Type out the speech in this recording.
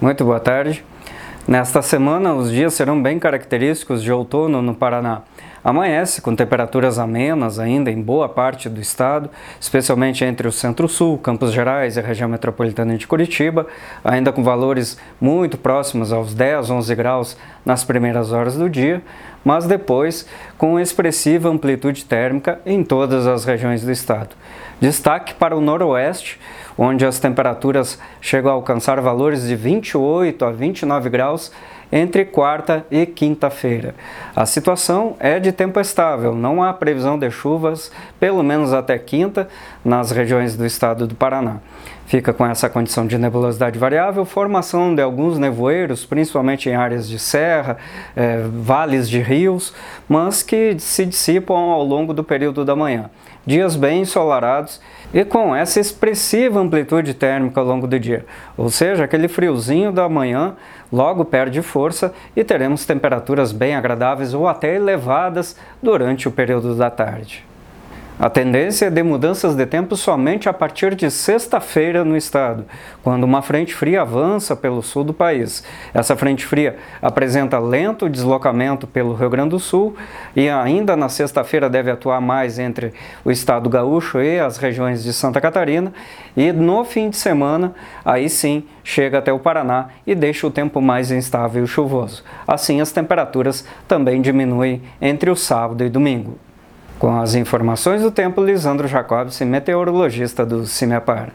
Muito boa tarde. Nesta semana, os dias serão bem característicos de outono no Paraná. Amanhece com temperaturas amenas ainda em boa parte do estado, especialmente entre o centro-sul, Campos Gerais e a região metropolitana de Curitiba, ainda com valores muito próximos aos 10, 11 graus nas primeiras horas do dia, mas depois com expressiva amplitude térmica em todas as regiões do estado. Destaque para o noroeste, onde as temperaturas chegam a alcançar valores de 28 a 29 graus entre quarta e quinta-feira. A situação é de tempo estável, não há previsão de chuvas, pelo menos até quinta, nas regiões do estado do Paraná. Fica com essa condição de nebulosidade variável, formação de alguns nevoeiros, principalmente em áreas de serra, eh, vales de rios, mas que se dissipam ao longo do período da manhã. Dias bem ensolarados e com essa expressiva amplitude térmica ao longo do dia, ou seja, aquele friozinho da manhã logo perde força e teremos temperaturas bem agradáveis ou até elevadas durante o período da tarde. A tendência é de mudanças de tempo somente a partir de sexta-feira no estado, quando uma frente fria avança pelo sul do país. Essa frente fria apresenta lento deslocamento pelo Rio Grande do Sul e ainda na sexta-feira deve atuar mais entre o estado gaúcho e as regiões de Santa Catarina. E no fim de semana, aí sim, chega até o Paraná e deixa o tempo mais instável e chuvoso. Assim, as temperaturas também diminuem entre o sábado e domingo. Com as informações do tempo, Lisandro Jacobs, meteorologista do CIMEPAR.